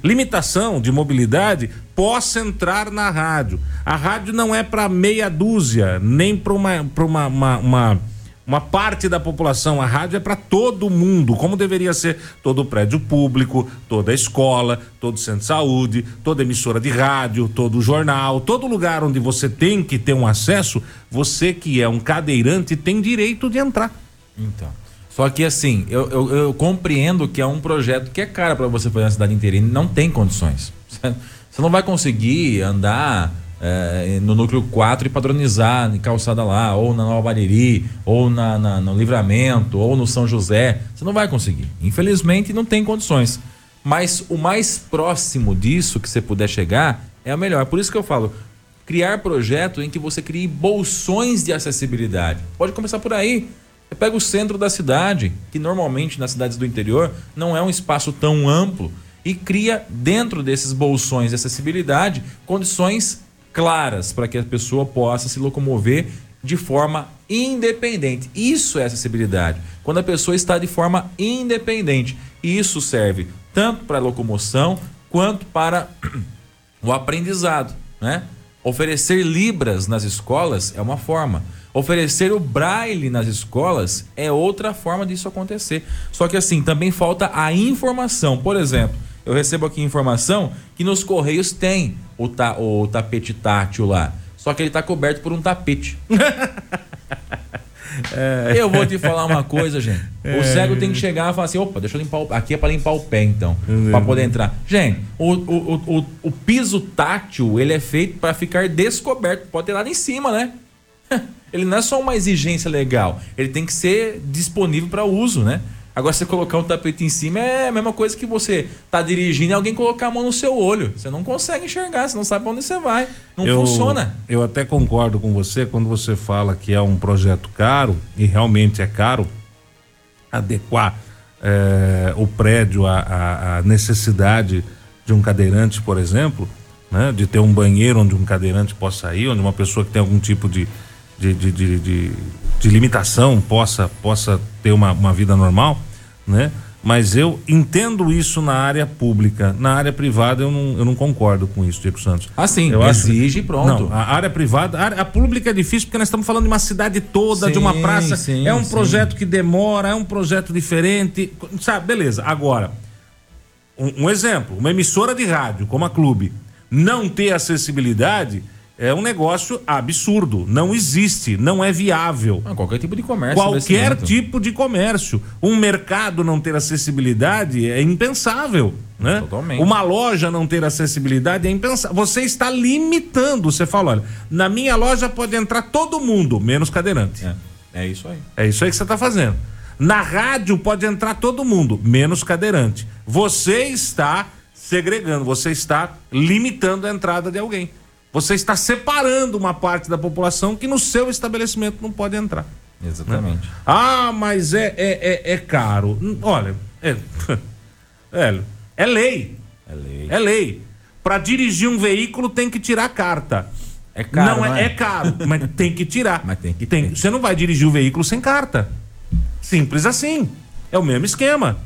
limitação de mobilidade possa entrar na rádio. A rádio não é para meia dúzia, nem para uma, uma, uma, uma, uma parte da população. A rádio é para todo mundo, como deveria ser todo prédio público, toda escola, todo centro de saúde, toda emissora de rádio, todo jornal, todo lugar onde você tem que ter um acesso, você que é um cadeirante tem direito de entrar. Então. Só que assim, eu, eu, eu compreendo que é um projeto que é caro para você fazer na cidade inteira e não tem condições. Você não vai conseguir andar eh, no núcleo 4 e padronizar em calçada lá, ou na Nova Bariri, ou na, na- no Livramento, ou no São José. Você não vai conseguir. Infelizmente, não tem condições. Mas o mais próximo disso que você puder chegar é o melhor. Por isso que eu falo, criar projeto em que você crie bolsões de acessibilidade. Pode começar por aí. Pega o centro da cidade, que normalmente nas cidades do interior não é um espaço tão amplo, e cria dentro desses bolsões de acessibilidade condições claras para que a pessoa possa se locomover de forma independente. Isso é acessibilidade. Quando a pessoa está de forma independente. E isso serve tanto para a locomoção quanto para *clears throat* o aprendizado, né? Oferecer libras nas escolas é uma forma. Oferecer o braille nas escolas é outra forma disso acontecer. Só que assim, também falta a informação. Por exemplo, eu recebo aqui informação que nos correios tem o, ta- o tapete tátil lá. Só que ele está coberto por um tapete. *laughs* Eu vou te falar uma coisa, gente. O cego tem que chegar e falar assim: opa, deixa eu limpar o... Aqui é pra limpar o pé, então. Pra poder entrar. Gente, o, o, o, o, piso tátil, ele é feito pra ficar descoberto. Pode ter lá em cima, né? *laughs* Ele não é só uma exigência legal. Ele tem que ser disponível para uso, né? Agora, você colocar um tapete em cima é a mesma coisa que você tá dirigindo e alguém colocar a mão no seu olho. Você não consegue enxergar, você não sabe pra onde você vai. Não eu, funciona. Eu até concordo com você quando você fala que é um projeto caro, e realmente é caro, adequar eh, o prédio à, à- à necessidade de um cadeirante, por exemplo, né? de ter um banheiro onde um cadeirante possa ir, onde uma pessoa que tem algum tipo de, de, de, de, de- de limitação possa, possa ter uma, uma vida normal, né? Mas eu entendo isso na área pública. Na área privada eu não, eu não concordo com isso, Diego Santos. Assim, Eu acho- exige e pronto. Não, a área privada, a, área- a pública é difícil porque nós estamos falando de uma cidade toda, de uma Sim, praça. sim, é um sim. projeto que demora, é um projeto diferente. Sabe, beleza. Agora, um, um exemplo, uma emissora de rádio, como a Clube, não ter acessibilidade é um negócio absurdo. Não existe, não é viável. Ah, Qualquer tipo de comércio. Qualquer tipo de comércio. Um mercado não ter acessibilidade é impensável, né? Totalmente. Uma loja não ter acessibilidade é impensável. Você está limitando. Você fala, olha, na minha loja pode entrar todo mundo, menos cadeirante. É, é isso aí. É isso aí que você está fazendo. Na rádio pode entrar todo mundo, menos cadeirante. Você está segregando, você está limitando a entrada de alguém. Você está separando uma parte da população que no seu estabelecimento não pode entrar. Exatamente. Ah, mas é, é, é, é caro. Hum, Olha, é, velho, *laughs* é lei. É lei. É lei. Para dirigir um veículo tem que tirar carta. É caro, não é, é? é caro, mas tem que tirar. *laughs* Mas tem que ter. Você não vai dirigir o veículo sem carta. Simples assim. É o mesmo esquema.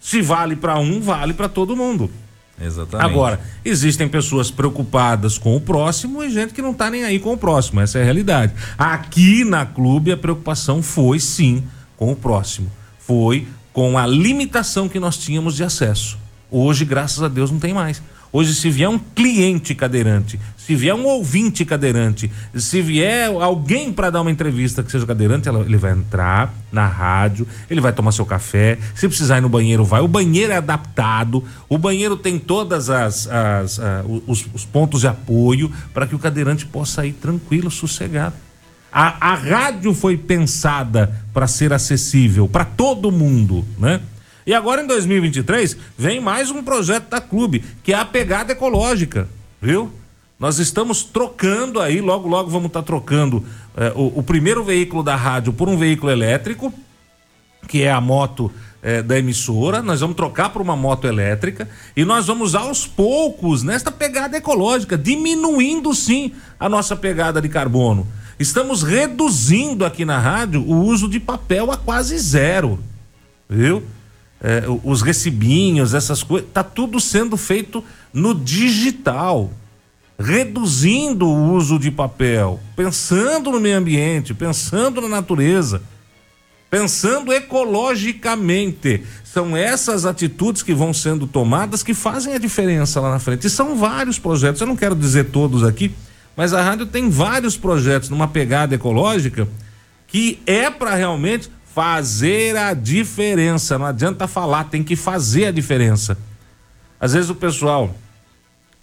Se vale para um, vale para todo mundo. Exatamente. Agora, existem pessoas preocupadas com o próximo e gente que não tá nem aí com o próximo. Essa é a realidade. Aqui na clube a preocupação foi sim com o próximo. Foi com a limitação que nós tínhamos de acesso. Hoje, graças a Deus, não tem mais. Hoje, se vier um cliente cadeirante, se vier um ouvinte cadeirante, se vier alguém para dar uma entrevista que seja cadeirante, ele vai entrar na rádio, ele vai tomar seu café. Se precisar ir no banheiro, vai. O banheiro é adaptado, o banheiro tem todas as, as, ah, os, os pontos de apoio para que o cadeirante possa ir tranquilo, sossegado. A, a rádio foi pensada para ser acessível para todo mundo, né? E agora em 2023 vem mais um projeto da Clube, que é a pegada ecológica, viu? Nós estamos trocando aí, logo logo vamos estar trocando eh, o, o primeiro veículo da rádio por um veículo elétrico, que é a moto eh, da emissora, nós vamos trocar por uma moto elétrica e nós vamos aos poucos nesta pegada ecológica, diminuindo sim a nossa pegada de carbono. Estamos reduzindo aqui na rádio o uso de papel a quase zero, viu? O- os recibinhos, essas coisas, tá tudo sendo feito no digital reduzindo o uso de papel, pensando no meio ambiente, pensando na natureza, pensando ecologicamente. São essas atitudes que vão sendo tomadas que fazem a diferença lá na frente. E são vários projetos, eu não quero dizer todos aqui, mas a rádio tem vários projetos numa pegada ecológica que é para realmente fazer a diferença. Não adianta falar, tem que fazer a diferença. Às vezes o pessoal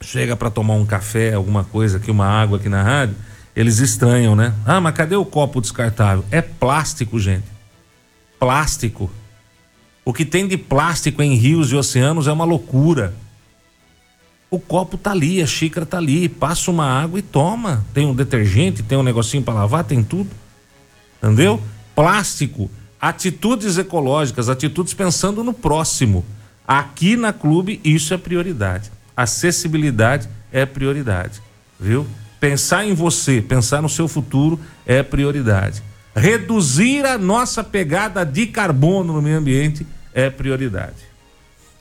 chega para tomar um café, alguma coisa aqui, uma água aqui na rádio, eles estranham, né? Ah, mas cadê o copo descartável? É plástico, gente. Plástico. O que tem de plástico em rios e oceanos é uma loucura. O copo tá ali, a xícara tá ali, passa uma água e toma. Tem um detergente, tem um negocinho para lavar, tem tudo. Entendeu? Plástico, atitudes ecológicas, atitudes pensando no próximo. Aqui na clube isso é prioridade. Acessibilidade é prioridade, viu? Pensar em você, pensar no seu futuro é prioridade. Reduzir a nossa pegada de carbono no meio ambiente é prioridade.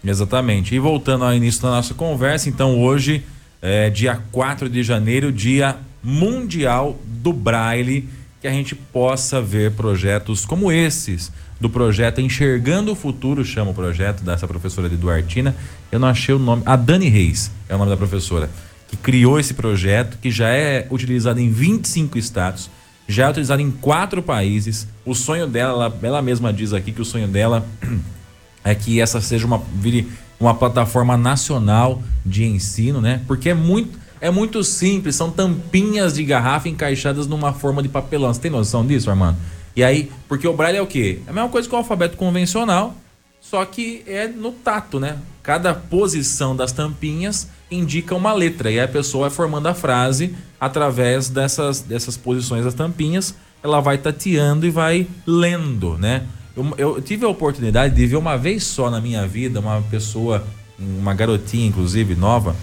Exatamente. E voltando ao início da nossa conversa, então hoje, é, dia 4 de janeiro, dia mundial do Braille, que a gente possa ver projetos como esses, do projeto Enxergando o Futuro, chama o projeto dessa professora de Duartina. Eu não achei o nome. A Dani Reis é o nome da professora, que criou esse projeto, que já é utilizado em 25 estados. já é utilizado em quatro países. O sonho dela, ela, ela mesma diz aqui que o sonho dela *clears throat* é que essa seja uma vire uma plataforma nacional de ensino, né? Porque é muito é muito simples, são tampinhas de garrafa encaixadas numa forma de papelão. Você tem noção disso, Armando? E aí, porque o braille é o quê? É a mesma coisa que o alfabeto convencional, só que é no tato, né? Cada posição das tampinhas indica uma letra e aí a pessoa vai formando a frase através dessas, dessas posições das tampinhas. Ela vai tateando e vai lendo, né? Eu, eu tive a oportunidade de ver uma vez só na minha vida uma pessoa, uma garotinha inclusive nova,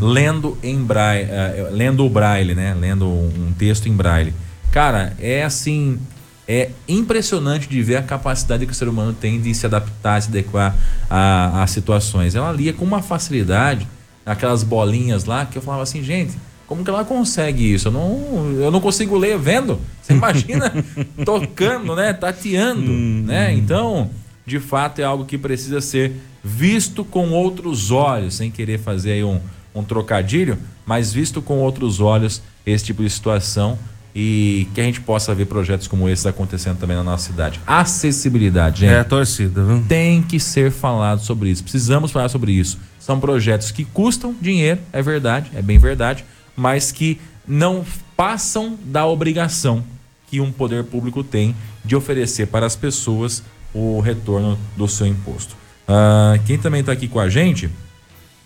lendo em braille, eh, lendo o braille, né? Lendo um, texto em braille. Cara, é assim, é impressionante de ver a capacidade que o ser humano tem de se adaptar, se adequar a, a situações. Ela lia com uma facilidade aquelas bolinhas lá que eu falava assim, gente, como que ela consegue isso? Eu não, eu não consigo ler vendo. Você imagina *laughs* tocando, né? Tateando, né? Então, de fato, é algo que precisa ser visto com outros olhos, sem querer fazer aí um, um trocadilho, mas visto com outros olhos esse tipo de situação e que a gente possa ver projetos como esses acontecendo também na nossa cidade. Acessibilidade, gente É a torcida, viu? tem que ser falado sobre isso. Precisamos falar sobre isso. São projetos que custam dinheiro, é verdade, é bem verdade, mas que não passam da obrigação que um poder público tem de oferecer para as pessoas o retorno do seu imposto. Ah, quem também está aqui com a gente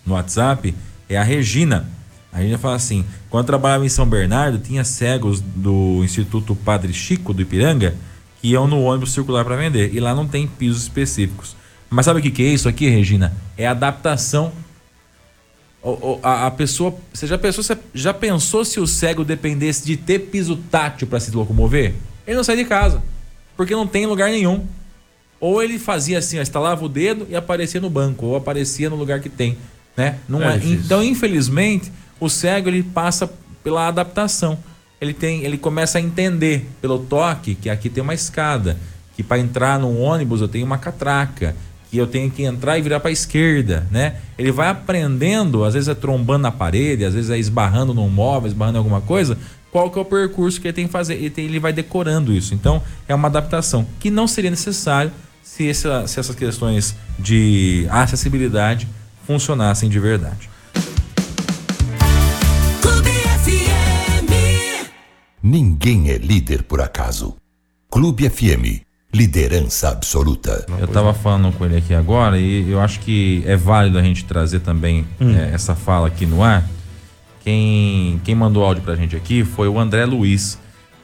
no WhatsApp é a Regina. A Regina fala assim: quando trabalhava em São Bernardo, tinha cegos do Instituto Padre Chico do Ipiranga que iam no ônibus circular para vender. E lá não tem pisos específicos. Mas sabe o que, que é isso aqui, Regina? É adaptação. O- o- A, a pessoa. Você já pensou, você já pensou se o cego dependesse de ter piso tátil para se locomover? Ele não sai de casa. Porque não tem lugar nenhum. Ou ele fazia assim, ó, estalava o dedo e aparecia no banco, ou aparecia no lugar que tem, né? Não É é, então, infelizmente, o cego ele passa pela adaptação. Ele tem, ele começa a entender pelo toque que aqui tem uma escada, que para entrar no ônibus eu tenho uma catraca, que eu tenho que entrar e virar para a esquerda, né? Ele vai aprendendo, às vezes é trombando na parede, às vezes é esbarrando num móvel, esbarrando em alguma coisa, qual que é o percurso que ele tem que fazer. Ele, tem- ele vai decorando isso. Então, é uma adaptação que não seria necessário se, essa- se essas questões de acessibilidade funcionassem de verdade. Clube FM. Ninguém é líder por acaso. Clube FM, liderança absoluta. Eu tava falando com ele aqui agora e eu acho que é válido a gente trazer também eh, essa fala aqui no ar. Quem, quem mandou áudio pra gente aqui foi o André Luiz.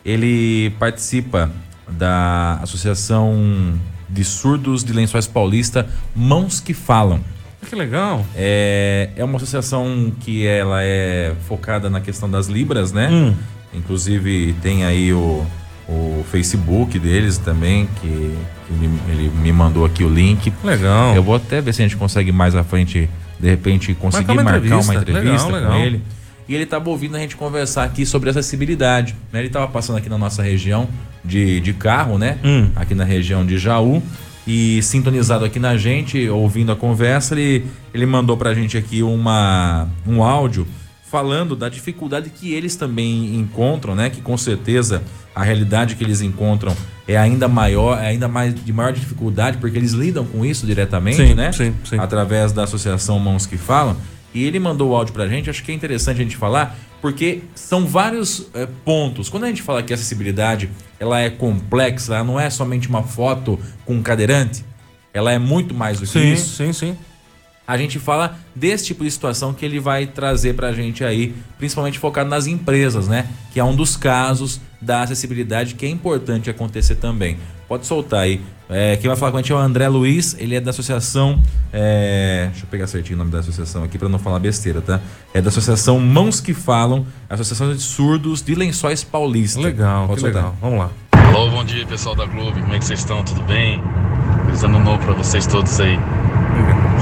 Ele participa da Associação de Surdos de Lençóis Paulista Mãos que Falam. Que legal. É, é uma associação que ela é focada na questão das libras, né? Hum. Inclusive tem aí o, o Facebook deles também, que, que ele, ele me mandou aqui o link. Legal. Eu vou até ver se a gente consegue mais à frente, de repente, conseguir Marcar uma marcar uma entrevista. entrevista Legal, com legal. ele. E ele estava ouvindo a gente conversar aqui sobre acessibilidade. né? Ele estava passando aqui na nossa região de, de carro, né? Hum. Aqui na região de Jaú. E sintonizado aqui na gente, ouvindo a conversa, ele, ele mandou pra gente aqui uma, um áudio falando da dificuldade que eles também encontram, né? Que com certeza a realidade que eles encontram é ainda maior, é ainda mais de maior dificuldade, porque eles lidam com isso diretamente, Sim, né? sim, sim. Através da Associação Mãos que Falam. E ele mandou o áudio pra gente, acho que é interessante a gente falar, porque são vários eh, pontos. Quando a gente fala que a acessibilidade ela é complexa, ela não é somente uma foto com um cadeirante, ela é muito mais do que Sim, isso sim, sim. A gente fala desse tipo de situação que ele vai trazer pra gente aí, principalmente focado nas empresas, né? Que é um dos casos da acessibilidade que é importante acontecer também. Pode soltar aí. É, quem vai falar com a gente é o André Luiz, ele é da associação. é, deixa eu pegar certinho o nome da associação aqui pra não falar besteira, tá? É da associação Mãos que Falam, Associação de Surdos de Lençóis Paulista. Legal, Pode que soltar. legal. Vamos lá. Alô, bom dia pessoal da Globo, como é que vocês estão? Tudo bem? Feliz ano novo pra vocês todos aí.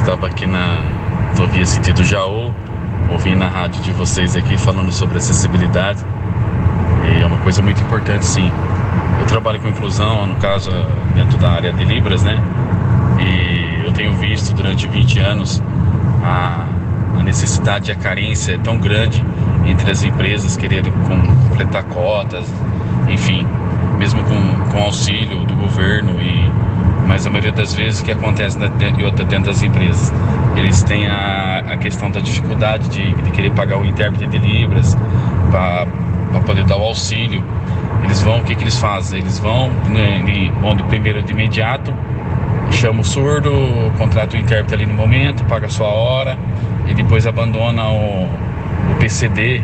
Estava aqui na rodovia sentido Jaú, ouvindo a rádio de vocês aqui falando sobre acessibilidade. E é uma coisa muito importante sim. Eu trabalho com inclusão, no caso, dentro da área de Libras, né? E eu tenho visto durante 20 anos a, a necessidade e a carência tão grande entre as empresas querendo completar cotas, enfim, mesmo com, com auxílio do governo e mas a maioria das vezes o que acontece dentro, dentro das empresas? Eles têm a, a questão da dificuldade de, de querer pagar o intérprete de libras para poder dar o auxílio. Eles vão o que, que eles fazem? Eles vão né, vão de primeiro de imediato chama o surdo contrata o intérprete ali no momento paga a sua hora e depois abandona o, o PCD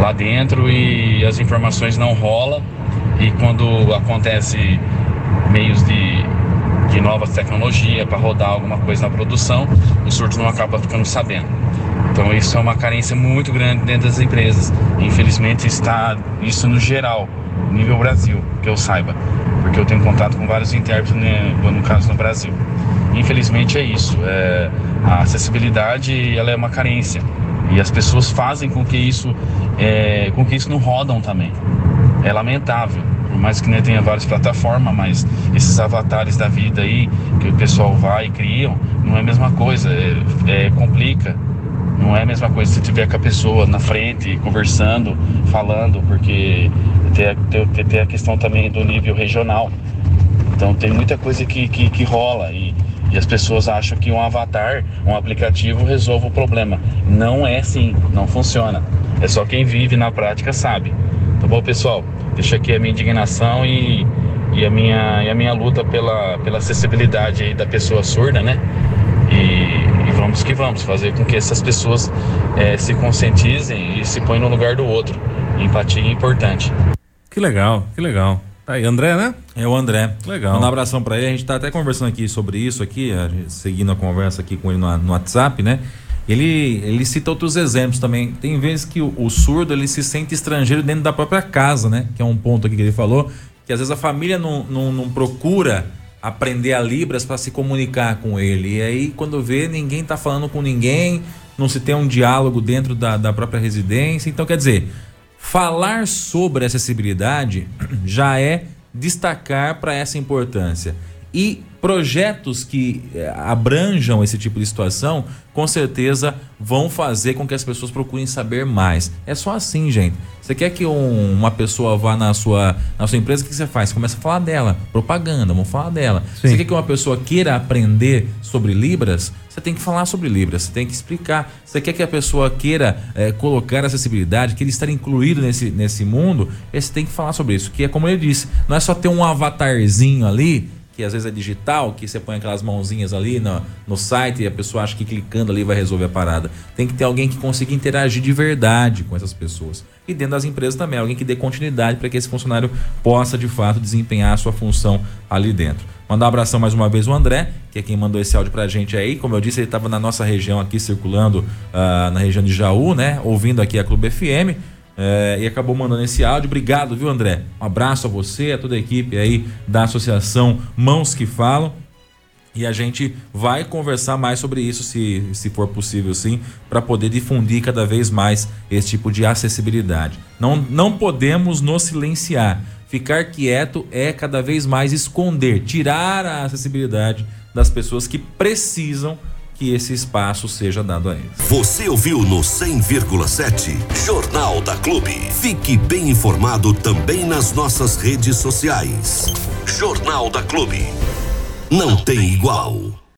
lá dentro e as informações não rolam e quando acontece meios de, de novas tecnologias para rodar alguma coisa na produção, o surdo não acaba ficando sabendo. Então isso é uma carência muito grande dentro das empresas. Infelizmente está isso no geral, nível Brasil, que eu saiba, porque eu tenho contato com vários intérpretes né, no caso no Brasil. Infelizmente é isso. É, a acessibilidade ela é uma carência e as pessoas fazem com que isso, é, com que isso não rodam também. É lamentável. Mais que né, tenha várias plataformas, mas esses avatares da vida aí que o pessoal vai e criam, não é a mesma coisa. É, é complica. Não é a mesma coisa se tiver com a pessoa na frente, conversando, falando, porque tem, tem, tem a questão também do nível regional. Então tem muita coisa que, que, que rola e e as pessoas acham que um avatar, um aplicativo resolve o problema. Não é assim, não funciona. É só quem vive na prática sabe. Tá bom, pessoal? Deixa aqui a minha indignação e, e, a, minha, e a minha luta pela, pela acessibilidade aí da pessoa surda, né? E, e vamos que vamos, fazer com que essas pessoas é, se conscientizem e se põem no lugar do outro. Empatia é importante. Que legal, que legal. Tá aí, André, né? É o André. Legal. Um abração para ele. A gente tá até conversando aqui sobre isso aqui, a gente, seguindo a conversa aqui com ele no, no, WhatsApp, né? Ele, ele cita outros exemplos também. Tem vezes que o, o, surdo ele se sente estrangeiro dentro da própria casa, né? Que é um ponto aqui que ele falou, que às vezes a família não, não, não procura aprender a Libras para se comunicar com ele. E aí, quando vê, ninguém tá falando com ninguém, não se tem um diálogo dentro da, da própria residência. Então, quer dizer, Falar sobre acessibilidade *clears throat* já é destacar para essa importância. E projetos que eh, abranjam esse tipo de situação, com certeza vão fazer com que as pessoas procurem saber mais. É só assim, gente. Você quer que um, uma pessoa vá na sua, na sua empresa, o que você faz? Começa a falar dela, propaganda, vamos falar dela. Sim. Você quer que uma pessoa queira aprender sobre Libras? Você tem que falar sobre Libras, você tem que explicar. Você quer que a pessoa queira é, colocar acessibilidade, queira estar incluído nesse, nesse mundo? Você tem que falar sobre isso. Que é como ele disse, não é só ter um avatarzinho ali que às vezes é digital, que você põe aquelas mãozinhas ali no, no site e a pessoa acha que clicando ali vai resolver a parada. Tem que ter alguém que consiga interagir de verdade com essas pessoas. E dentro das empresas também, alguém que dê continuidade para que esse funcionário possa de fato desempenhar a sua função ali dentro. Mandar um abração mais uma vez o André, que é quem mandou esse áudio pra gente aí. Como eu disse, ele estava na nossa região aqui, circulando uh, na região de Jaú, né? Ouvindo aqui a Clube FM. É, e acabou mandando esse áudio. Obrigado, viu, André? Um abraço a você, a toda a equipe aí da Associação Mãos que Falam. E a gente vai conversar mais sobre isso, se, se for possível, sim, para poder difundir cada vez mais esse tipo de acessibilidade. Não, não podemos nos silenciar. Ficar quieto é cada vez mais esconder, tirar a acessibilidade das pessoas que precisam que esse espaço seja dado a eles. Você ouviu no 100,7 Jornal da Clube. Fique bem informado também nas nossas redes sociais. Jornal da Clube. Não tem igual.